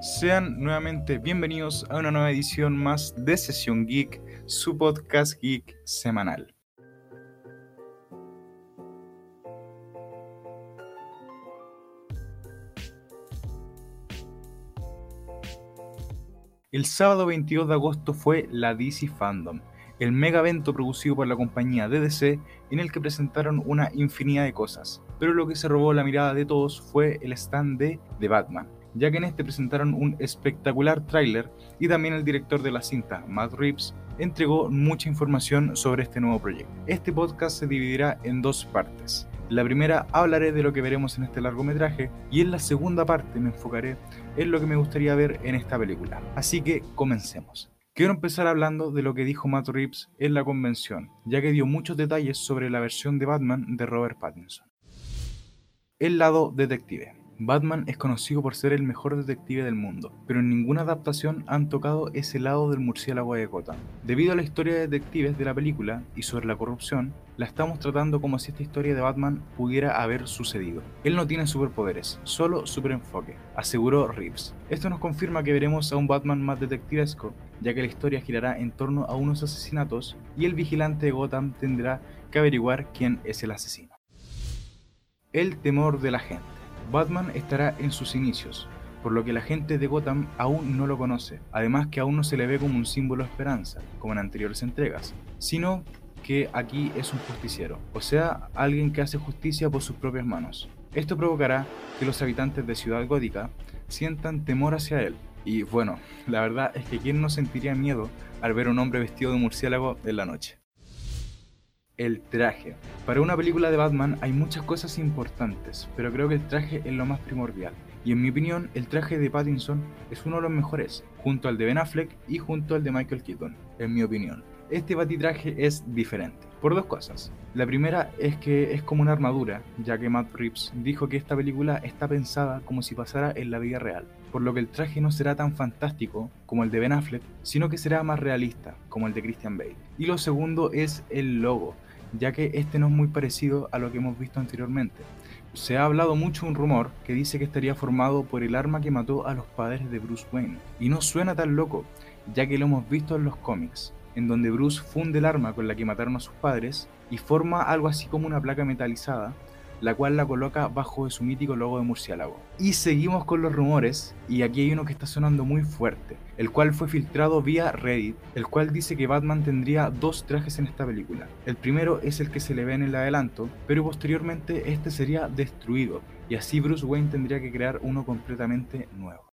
Sean nuevamente bienvenidos a una nueva edición más de Sesión Geek, su podcast geek semanal. El sábado 22 de agosto fue la DC Fandom, el mega evento producido por la compañía DDC en el que presentaron una infinidad de cosas, pero lo que se robó la mirada de todos fue el stand de The Batman, ya que en este presentaron un espectacular tráiler y también el director de la cinta, Matt Reeves, entregó mucha información sobre este nuevo proyecto. Este podcast se dividirá en dos partes. La primera hablaré de lo que veremos en este largometraje y en la segunda parte me enfocaré en lo que me gustaría ver en esta película. Así que comencemos. Quiero empezar hablando de lo que dijo Matt Reeves en la convención, ya que dio muchos detalles sobre la versión de Batman de Robert Pattinson. El lado detective. Batman es conocido por ser el mejor detective del mundo, pero en ninguna adaptación han tocado ese lado del murciélago de Gotham. Debido a la historia de detectives de la película y sobre la corrupción, la estamos tratando como si esta historia de Batman pudiera haber sucedido. Él no tiene superpoderes, solo superenfoque, aseguró Reeves. Esto nos confirma que veremos a un Batman más detectivesco, ya que la historia girará en torno a unos asesinatos y el vigilante de Gotham tendrá que averiguar quién es el asesino. El temor de la gente. Batman estará en sus inicios, por lo que la gente de Gotham aún no lo conoce, además que aún no se le ve como un símbolo de esperanza, como en anteriores entregas, sino que aquí es un justiciero, o sea, alguien que hace justicia por sus propias manos. Esto provocará que los habitantes de Ciudad Gótica sientan temor hacia él. Y bueno, la verdad es que quién no sentiría miedo al ver a un hombre vestido de murciélago en la noche el traje. Para una película de Batman hay muchas cosas importantes, pero creo que el traje es lo más primordial. Y en mi opinión, el traje de Pattinson es uno de los mejores, junto al de Ben Affleck y junto al de Michael Keaton, en mi opinión. Este batitraje es diferente, por dos cosas. La primera es que es como una armadura, ya que Matt Reeves dijo que esta película está pensada como si pasara en la vida real, por lo que el traje no será tan fantástico como el de Ben Affleck, sino que será más realista, como el de Christian Bale. Y lo segundo es el logo, ya que este no es muy parecido a lo que hemos visto anteriormente. Se ha hablado mucho un rumor que dice que estaría formado por el arma que mató a los padres de Bruce Wayne, y no suena tan loco, ya que lo hemos visto en los cómics, en donde Bruce funde el arma con la que mataron a sus padres y forma algo así como una placa metalizada la cual la coloca bajo de su mítico logo de murciélago. Y seguimos con los rumores, y aquí hay uno que está sonando muy fuerte, el cual fue filtrado vía Reddit, el cual dice que Batman tendría dos trajes en esta película. El primero es el que se le ve en el adelanto, pero posteriormente este sería destruido, y así Bruce Wayne tendría que crear uno completamente nuevo.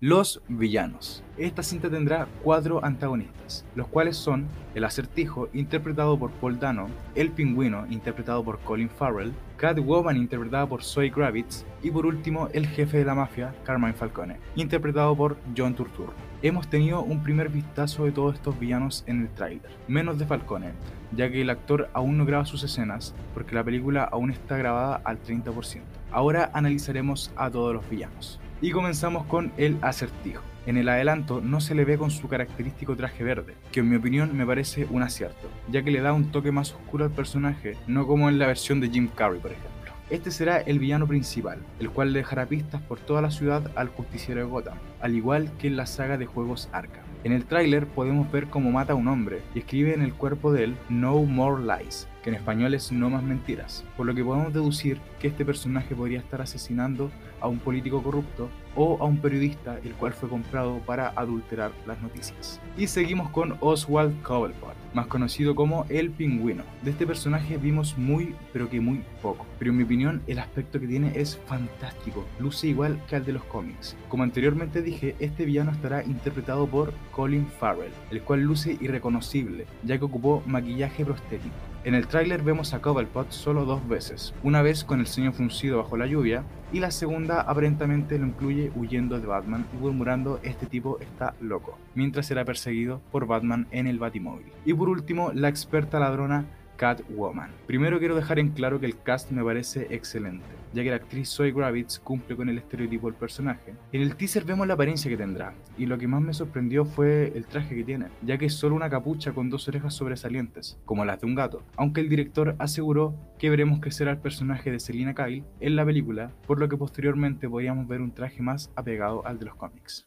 Los villanos. Esta cinta tendrá cuatro antagonistas, los cuales son el acertijo, interpretado por Paul Dano, el pingüino, interpretado por Colin Farrell, Catwoman, interpretada por Zoe Kravitz, y por último el jefe de la mafia, Carmine Falcone, interpretado por John Turturro. Hemos tenido un primer vistazo de todos estos villanos en el tráiler, menos de Falcone, ya que el actor aún no graba sus escenas porque la película aún está grabada al 30%. Ahora analizaremos a todos los villanos. Y comenzamos con el acertijo. En el adelanto no se le ve con su característico traje verde, que en mi opinión me parece un acierto, ya que le da un toque más oscuro al personaje, no como en la versión de Jim Carrey por ejemplo. Este será el villano principal, el cual le dejará pistas por toda la ciudad al justiciero de Gotham, al igual que en la saga de juegos Arkham. En el tráiler podemos ver cómo mata a un hombre y escribe en el cuerpo de él No More Lies, que en español es No más mentiras, por lo que podemos deducir que este personaje podría estar asesinando a un político corrupto o a un periodista el cual fue comprado para adulterar las noticias. Y seguimos con Oswald Cobblepot, más conocido como El Pingüino. De este personaje vimos muy, pero que muy poco, pero en mi opinión el aspecto que tiene es fantástico, luce igual que al de los cómics. Como anteriormente dije, este villano estará interpretado por Colin Farrell, el cual luce irreconocible, ya que ocupó maquillaje prostético. En el tráiler vemos a Cobblepot solo dos veces, una vez con el ceño fruncido bajo la lluvia y la segunda aparentemente lo incluye huyendo de Batman y murmurando este tipo está loco, mientras será perseguido por Batman en el Batimóvil. Y por último, la experta ladrona Catwoman. Primero quiero dejar en claro que el cast me parece excelente, ya que la actriz Zoe Gravitz cumple con el estereotipo del personaje. En el teaser vemos la apariencia que tendrá, y lo que más me sorprendió fue el traje que tiene, ya que es solo una capucha con dos orejas sobresalientes, como las de un gato, aunque el director aseguró que veremos crecer al personaje de Selina Kyle en la película, por lo que posteriormente podríamos ver un traje más apegado al de los cómics.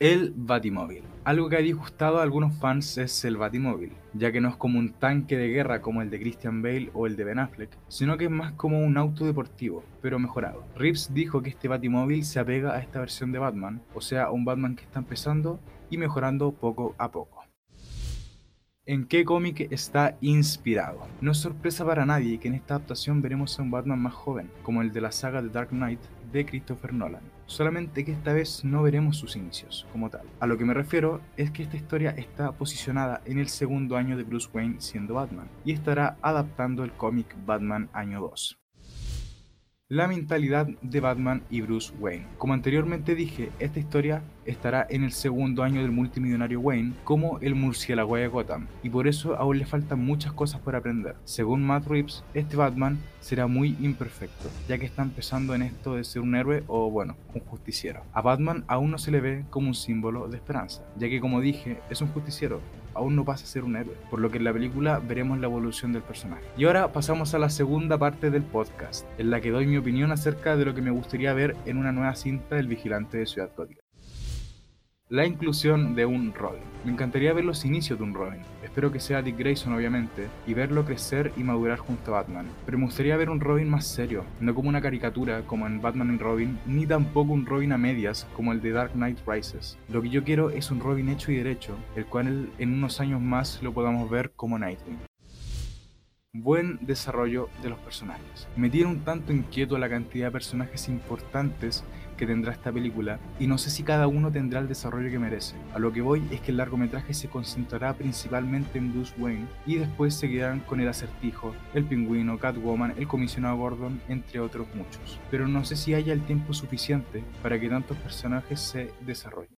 El Batimóvil. Algo que ha disgustado a algunos fans es el Batimóvil, ya que no es como un tanque de guerra como el de Christian Bale o el de Ben Affleck, sino que es más como un auto deportivo, pero mejorado. Reeves dijo que este Batimóvil se apega a esta versión de Batman, o sea, un Batman que está empezando y mejorando poco a poco en qué cómic está inspirado. No es sorpresa para nadie que en esta adaptación veremos a un Batman más joven, como el de la saga de Dark Knight de Christopher Nolan. Solamente que esta vez no veremos sus inicios como tal. A lo que me refiero es que esta historia está posicionada en el segundo año de Bruce Wayne siendo Batman y estará adaptando el cómic Batman año 2 la mentalidad de Batman y Bruce Wayne. Como anteriormente dije, esta historia estará en el segundo año del multimillonario Wayne como el murciélago de Gotham, y por eso aún le faltan muchas cosas por aprender. Según Matt Reeves, este Batman será muy imperfecto, ya que está empezando en esto de ser un héroe o, bueno, un justiciero. A Batman aún no se le ve como un símbolo de esperanza, ya que como dije, es un justiciero, aún no pasa a ser un héroe, por lo que en la película veremos la evolución del personaje. Y ahora pasamos a la segunda parte del podcast, en la que doy mi opinión acerca de lo que me gustaría ver en una nueva cinta del Vigilante de Ciudad Gótica la inclusión de un Robin. Me encantaría ver los inicios de un Robin. Espero que sea Dick Grayson obviamente, y verlo crecer y madurar junto a Batman. Pero me gustaría ver un Robin más serio, no como una caricatura como en Batman y Robin, ni tampoco un Robin a medias como el de Dark Knight Rises. Lo que yo quiero es un Robin hecho y derecho, el cual en unos años más lo podamos ver como Nightwing buen desarrollo de los personajes. Me tiene un tanto inquieto la cantidad de personajes importantes que tendrá esta película y no sé si cada uno tendrá el desarrollo que merece. A lo que voy es que el largometraje se concentrará principalmente en Bruce Wayne y después seguirán con el acertijo, el pingüino, Catwoman, el comisionado Gordon, entre otros muchos. Pero no sé si haya el tiempo suficiente para que tantos personajes se desarrollen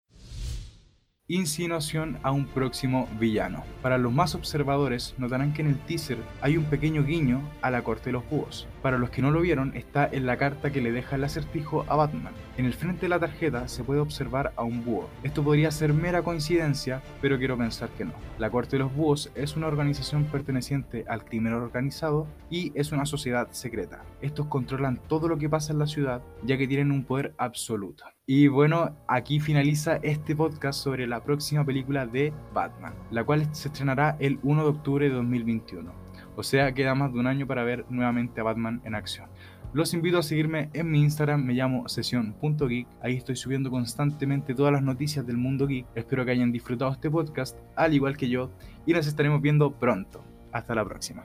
insinuación a un próximo villano. Para los más observadores notarán que en el teaser hay un pequeño guiño a la corte de los búhos. Para los que no lo vieron está en la carta que le deja el acertijo a Batman. En el frente de la tarjeta se puede observar a un búho. Esto podría ser mera coincidencia, pero quiero pensar que no. La corte de los búhos es una organización perteneciente al crimen organizado y es una sociedad secreta. Estos controlan todo lo que pasa en la ciudad ya que tienen un poder absoluto. Y bueno, aquí finaliza este podcast sobre la próxima película de Batman, la cual se estrenará el 1 de octubre de 2021. O sea, queda más de un año para ver nuevamente a Batman en acción. Los invito a seguirme en mi Instagram, me llamo sesión.geek, ahí estoy subiendo constantemente todas las noticias del mundo geek. Espero que hayan disfrutado este podcast, al igual que yo, y nos estaremos viendo pronto. Hasta la próxima.